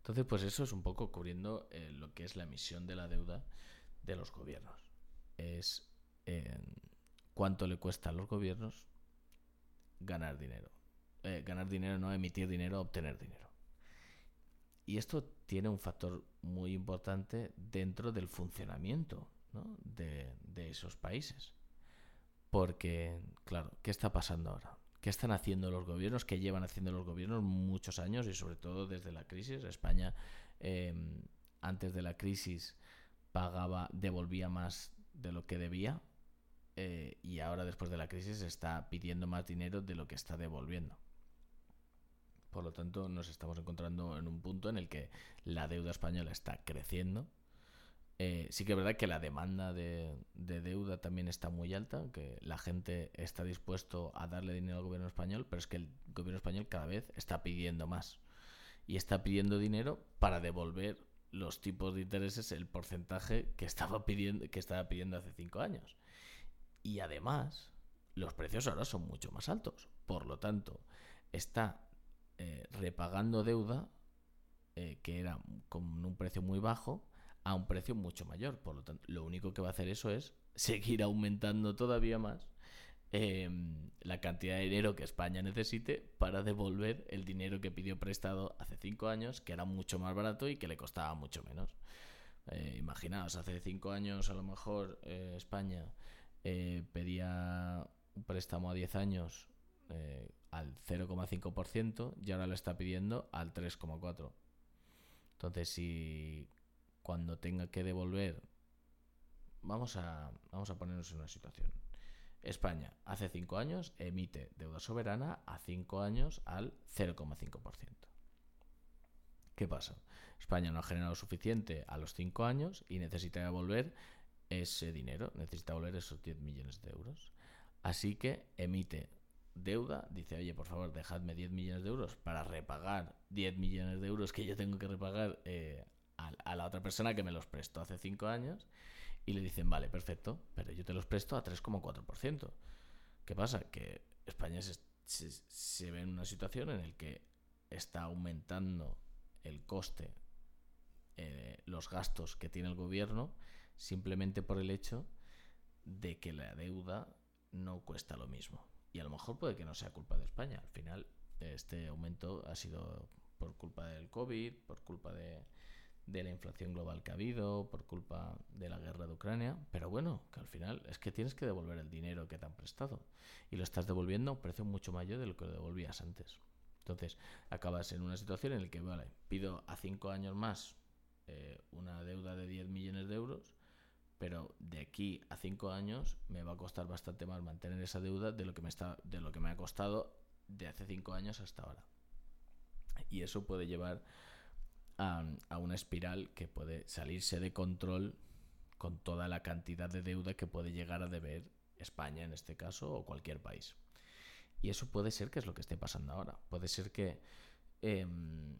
Entonces, pues eso es un poco cubriendo eh, lo que es la emisión de la deuda de los gobiernos. Es eh, cuánto le cuesta a los gobiernos ganar dinero. Eh, ganar dinero, no emitir dinero, obtener dinero. Y esto tiene un factor muy importante dentro del funcionamiento de, esos países. Porque, claro, ¿qué está pasando ahora? ¿Qué están haciendo los gobiernos? ¿Qué llevan haciendo los gobiernos muchos años y sobre todo desde la crisis? España, em, antes de la crisis, pagaba, devolvía más de lo que debía eh, y ahora después de la crisis está pidiendo más dinero de lo que está devolviendo. Por lo tanto, nos estamos encontrando en un punto en el que la deuda española está creciendo. Eh, sí que es verdad que la demanda de, deuda también está muy alta, que la gente está dispuesto a darle dinero al gobierno español, pero es que el gobierno español cada vez está pidiendo más. Y está pidiendo dinero para devolver los tipos de intereses, el porcentaje que estaba pidiendo, que estaba pidiendo hace cinco años. Y además, los precios ahora son mucho más altos. Por lo tanto, está eh, repagando deuda eh, que era con un precio muy bajo a un precio mucho mayor. Por lo tanto, lo único que va a hacer eso es seguir aumentando todavía más em, la cantidad de dinero que España necesite para devolver el dinero que pidió prestado hace cinco años, que era mucho más barato y que le costaba mucho menos. Eh, imaginaos, hace cinco años a lo mejor España pedía un préstamo a 10 años al 0,5% y ahora lo está pidiendo al 3,4%. Entonces, si cuando tenga que devolver, vamos a, vamos a ponernos en una situación. España hace 5 años emite deuda soberana a 5 años al 0,5%. ¿Qué pasa? España no ha generado suficiente a los 5 años y necesita devolver ese dinero, necesita devolver esos 10 millones de euros. Así que emite deuda, dice, oye, por favor, dejadme 10 millones de euros para repagar 10 millones de euros que yo tengo que repagar eh, a, la otra persona que me los prestó hace 5 años. Y le dicen, vale, perfecto, pero yo te los presto a 3,4%. ¿Qué pasa? Que España se, ve en una situación en la que está aumentando el coste, eh, los gastos que tiene el gobierno, simplemente por el hecho de que la deuda no cuesta lo mismo. Y a lo mejor puede que no sea culpa de España. Al final, este aumento ha sido por culpa del COVID, por culpa de, de la inflación global que ha habido, por culpa de la guerra de Ucrania. Pero bueno, que al final es que tienes que devolver el dinero que te han prestado. Y lo estás devolviendo a un precio mucho mayor de lo que lo devolvías antes. Entonces, acabas en una situación en la que, vale, pido a cinco años más eh, una deuda de 10 millones de euros pero de aquí a cinco años me va a costar bastante más mantener esa deuda de lo que me está de lo que me ha costado de hace cinco años hasta ahora y eso puede llevar a, una espiral que puede salirse de control con toda la cantidad de deuda que puede llegar a deber España en este caso o cualquier país. Y eso puede ser que es lo que esté pasando ahora. Puede ser que, em,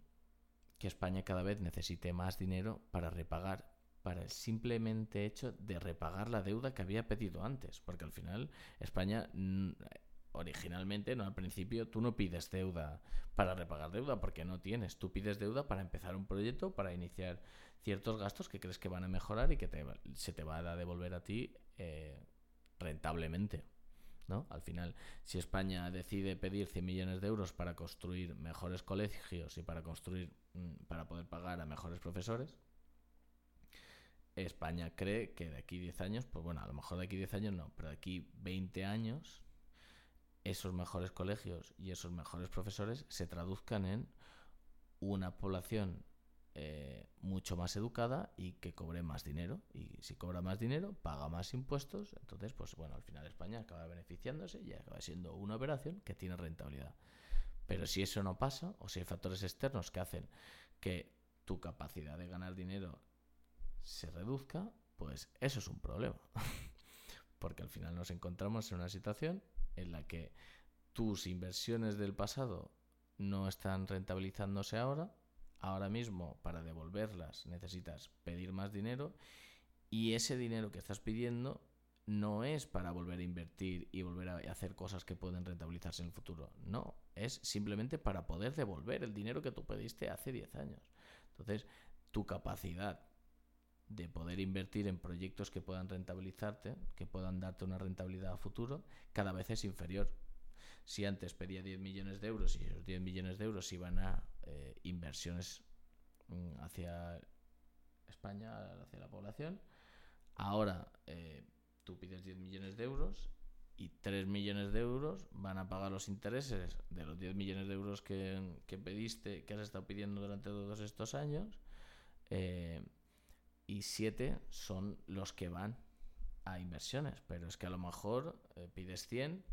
que España cada vez necesite más dinero para repagar, para el simplemente hecho de repagar la deuda que había pedido antes. Porque al final España originalmente, no al principio, tú no pides deuda para repagar deuda, porque no tienes. Tú pides deuda para empezar un proyecto, para iniciar ciertos gastos que crees que van a mejorar y que se te va a devolver a ti eh, rentablemente. ¿no? Al final, si España decide pedir 100 millones de euros para construir mejores colegios y para construir, mm, para poder pagar a mejores profesores, España cree que de aquí 10 años, pues bueno, a lo mejor de aquí 10 años no, pero de aquí 20 años esos mejores colegios y esos mejores profesores se traduzcan en una población eh, mucho más educada y que cobre más dinero. Y si cobra más dinero, paga más impuestos. Entonces, pues bueno, al final España acaba beneficiándose y acaba siendo una operación que tiene rentabilidad. Pero si eso no pasa, o si hay factores externos que hacen que tu capacidad de ganar dinero se reduzca, pues eso es un problema. Porque al final nos encontramos en una situación en la que tus inversiones del pasado no están rentabilizándose ahora, ahora mismo para devolverlas necesitas pedir más dinero y ese dinero que estás pidiendo no es para volver a invertir y volver a hacer cosas que pueden rentabilizarse en el futuro. No, es simplemente para poder devolver el dinero que tú pediste hace 10 años. Entonces, tu capacidad de poder invertir en proyectos que puedan rentabilizarte, que puedan darte una rentabilidad a futuro, cada vez es inferior. Si antes pedía 10 millones de euros y esos 10 millones de euros iban a eh, inversiones mm, hacia España, hacia la población, ahora eh, tú pides 10 millones de euros y 3 millones de euros van a pagar los intereses de los 10 millones de euros que, pediste, que has estado pidiendo durante todos estos años. Eh, y 7 son los que van a inversiones. Pero es que a lo mejor eh, pides 100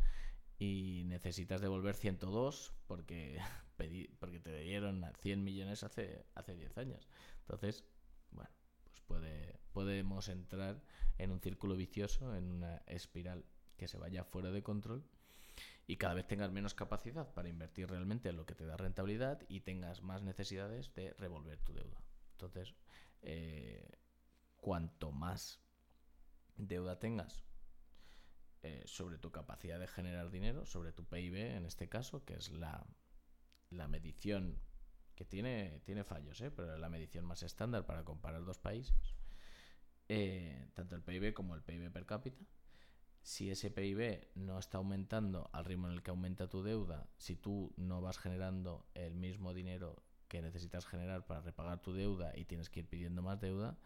y necesitas devolver 102 porque, porque te dieron 100 millones hace, hace 10 años. Entonces, bueno, pues puede, podemos entrar en un círculo vicioso, en una espiral que se vaya fuera de control y cada vez tengas menos capacidad para invertir realmente en lo que te da rentabilidad y tengas más necesidades de revolver tu deuda. Entonces, eh, cuanto más deuda tengas eh, sobre tu capacidad de generar dinero, sobre tu PIB en este caso, que es la, la medición que tiene, tiene fallos, ¿eh? pero es la medición más estándar para comparar dos países, eh, tanto el PIB como el PIB per cápita. Si ese PIB no está aumentando al ritmo en el que aumenta tu deuda, si tú no vas generando el mismo dinero que necesitas generar para repagar tu deuda y tienes que ir pidiendo más deuda,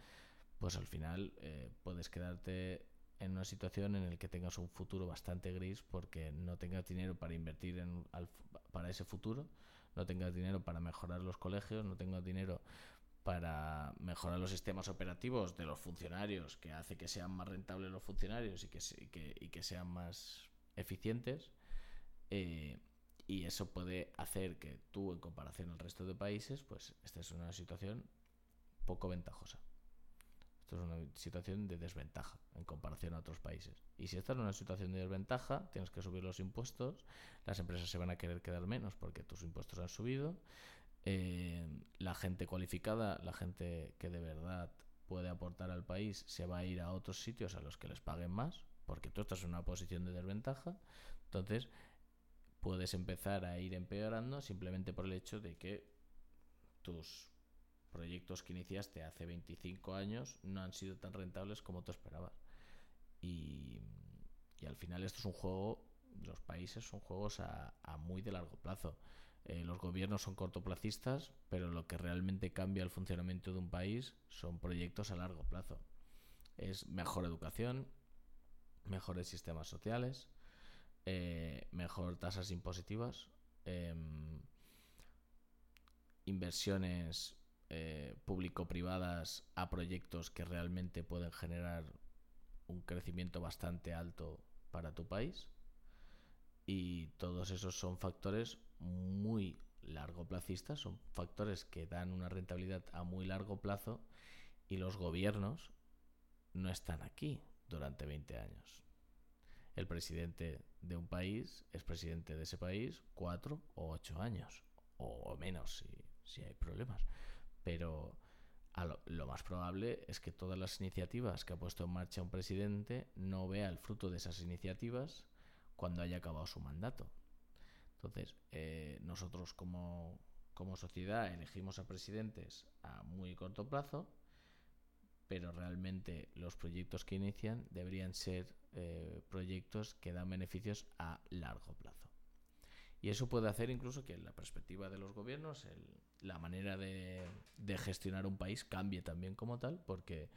pues al final eh, puedes quedarte en una situación en la que tengas un futuro bastante gris porque no tengas dinero para invertir en, para ese futuro, no tengas dinero para mejorar los colegios, no tengas dinero para mejorar los sistemas operativos de los funcionarios, que hace que sean más rentables los funcionarios y que, y que, sean más eficientes. Eh, y eso puede hacer que tú, en comparación al resto de países, pues estés en una situación poco ventajosa es una situación de desventaja en comparación a otros países. Y si estás en una situación de desventaja, tienes que subir los impuestos, las empresas se van a querer quedar menos porque tus impuestos han subido, eh, la gente cualificada, la gente que de verdad puede aportar al país, se va a ir a otros sitios a los que les paguen más, porque tú estás en una posición de desventaja. Entonces, puedes empezar a ir empeorando simplemente por el hecho de que tus proyectos que iniciaste hace 25 años no han sido tan rentables como tú esperabas. Y, al final esto es un juego, los países son juegos a, muy de largo plazo. Eh, los gobiernos son cortoplacistas, pero lo que realmente cambia el funcionamiento de un país son proyectos a largo plazo. Es mejor educación, mejores sistemas sociales, eh, mejor tasas impositivas, em, inversiones eh, público-privadas a proyectos que realmente pueden generar un crecimiento bastante alto para tu país. Y todos esos son factores muy largo placistas, son factores que dan una rentabilidad a muy largo plazo y los gobiernos no están aquí durante 20 años. El presidente de un país es presidente de ese país cuatro o ocho años, o menos si, si hay problemas. Pero lo, más probable es que todas las iniciativas que ha puesto en marcha un presidente no vea el fruto de esas iniciativas cuando haya acabado su mandato. Entonces, eh, nosotros como, como sociedad elegimos a presidentes a muy corto plazo, pero realmente los proyectos que inician deberían ser eh, proyectos que dan beneficios a largo plazo. Y eso puede hacer incluso que la perspectiva de los gobiernos, la manera de, gestionar un país cambie también como tal, porque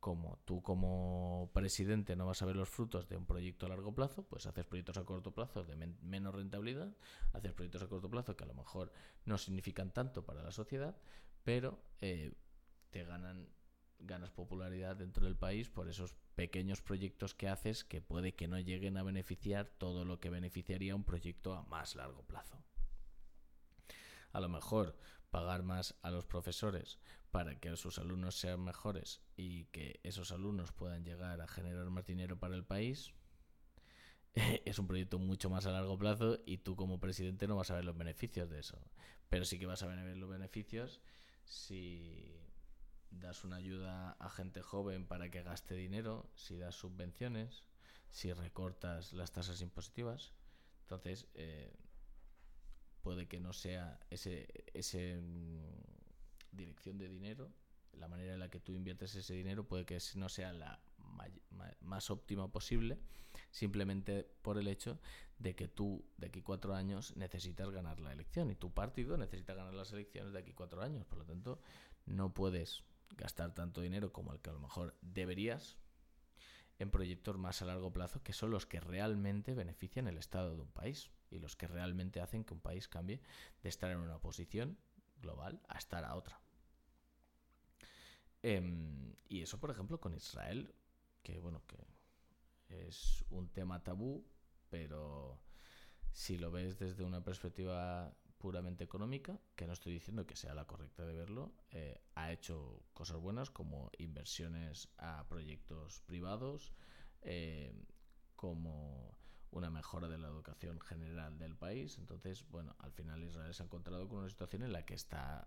como tú como presidente no vas a ver los frutos de un proyecto a largo plazo, pues haces proyectos a corto plazo de menos rentabilidad, haces proyectos a corto plazo que a lo mejor no significan tanto para la sociedad, pero eh, te ganan ganas popularidad dentro del país por esos pequeños proyectos que haces que puede que no lleguen a beneficiar todo lo que beneficiaría un proyecto a más largo plazo. A lo mejor pagar más a los profesores para que sus alumnos sean mejores y que esos alumnos puedan llegar a generar más dinero para el país es un proyecto mucho más a largo plazo y tú como presidente no vas a ver los beneficios de eso. Pero sí que vas a ver los beneficios si das una ayuda a gente joven para que gaste dinero, si das subvenciones, si recortas las tasas impositivas. Entonces, eh, puede que no sea ese, ese mm, dirección de dinero, la manera en la que tú inviertes ese dinero puede que no sea la más óptima posible, simplemente por el hecho de que tú de aquí cuatro años necesitas ganar la elección y tu partido necesita ganar las elecciones de aquí cuatro años. Por lo tanto, no puedes gastar tanto dinero como el que a lo mejor deberías en proyectos más a largo plazo que son los que realmente benefician el estado de un país y los que realmente hacen que un país cambie de estar en una posición global a estar a otra. Em, y eso, por ejemplo, con Israel, que bueno, que es un tema tabú, pero si lo ves desde una perspectiva puramente económica, que no estoy diciendo que sea la correcta de verlo, eh, ha hecho cosas buenas como inversiones a proyectos privados, eh, como una mejora de la educación general del país. Entonces, bueno, al final Israel se ha encontrado con una situación en la que está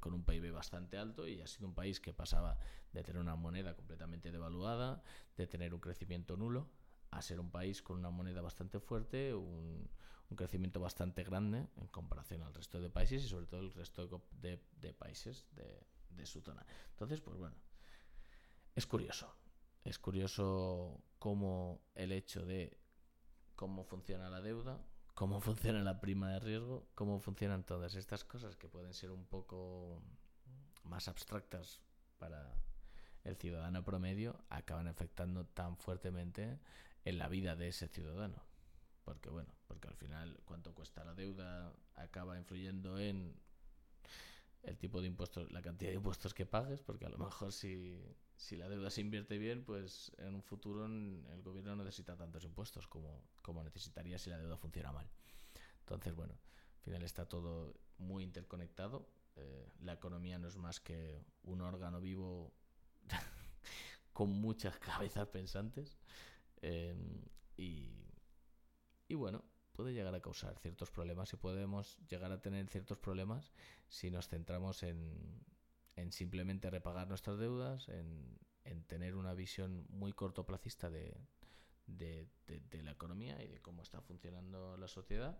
con un PIB bastante alto y ha sido un país que pasaba de tener una moneda completamente devaluada, de tener un crecimiento nulo, a ser un país con una moneda bastante fuerte, un, crecimiento bastante grande en comparación al resto de países y sobre todo el resto de, países de, su zona. Entonces, pues bueno, es curioso. Es curioso cómo el hecho de cómo funciona la deuda, cómo funciona la prima de riesgo, cómo funcionan todas estas cosas que pueden ser un poco más abstractas para el ciudadano promedio, acaban afectando tan fuertemente en la vida de ese ciudadano. Porque bueno, porque al final cuánto cuesta la deuda acaba influyendo en el tipo de impuestos, la cantidad de impuestos que pagues, porque a lo mejor si, si la deuda se invierte bien, pues en un futuro el gobierno no necesita tantos impuestos como, como necesitaría si la deuda funciona mal. Entonces, bueno, al final está todo muy interconectado. Eh, la economía no es más que un órgano vivo con muchas cabezas pensantes Em, y, bueno, puede llegar a causar ciertos problemas y podemos llegar a tener ciertos problemas si nos centramos en, simplemente repagar nuestras deudas, en, tener una visión muy cortoplacista de, de, la economía y de cómo está funcionando la sociedad.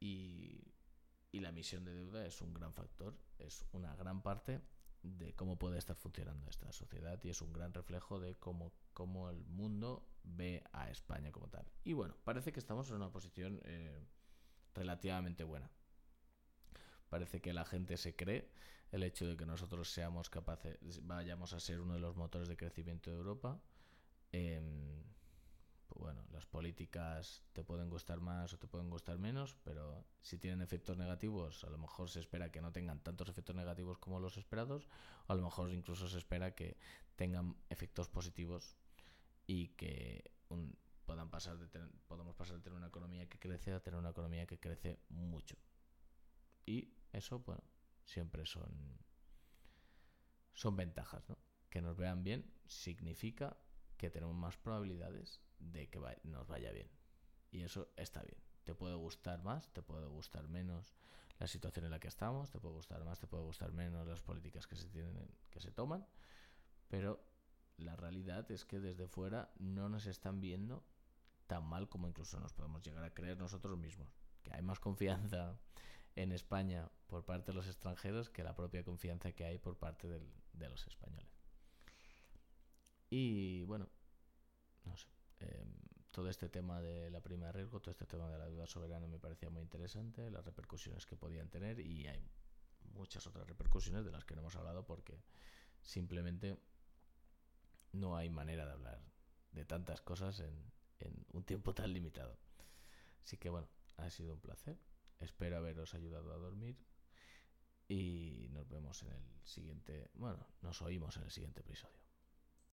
Y, y la emisión de deuda es un gran factor, es una gran parte de cómo puede estar funcionando esta sociedad y es un gran reflejo de cómo, cómo el mundo ve a España como tal. Y bueno, parece que estamos en una posición eh, relativamente buena. Parece que la gente se cree el hecho de que nosotros seamos capaces, vayamos a ser uno de los motores de crecimiento de Europa. Em, pues bueno, las políticas te pueden gustar más o te pueden gustar menos, pero si tienen efectos negativos, a lo mejor se espera que no tengan tantos efectos negativos como los esperados, o a lo mejor incluso se espera que tengan efectos positivos y que puedan pasar de tener, podamos pasar de tener una economía que crece a tener una economía que crece mucho. Y eso, bueno, siempre son, son ventajas, ¿no? Que nos vean bien significa que tenemos más probabilidades de que nos vaya bien. Y eso está bien. Te puede gustar más, te puede gustar menos la situación en la que estamos, te puede gustar más, te puede gustar menos las políticas que se tienen, que se toman, pero la realidad es que desde fuera no nos están viendo tan mal como incluso nos podemos llegar a creer nosotros mismos. Que hay más confianza en España por parte de los extranjeros que la propia confianza que hay por parte de los españoles. Y bueno, no sé. Em, todo este tema de la prima de riesgo, todo este tema de la deuda soberana me parecía muy interesante, las repercusiones que podían tener y hay muchas otras repercusiones de las que no hemos hablado porque simplemente no hay manera de hablar de tantas cosas en, un tiempo tan limitado. Así que bueno, ha sido un placer. Espero haberos ayudado a dormir y nos vemos en el siguiente, bueno, nos oímos en el siguiente episodio.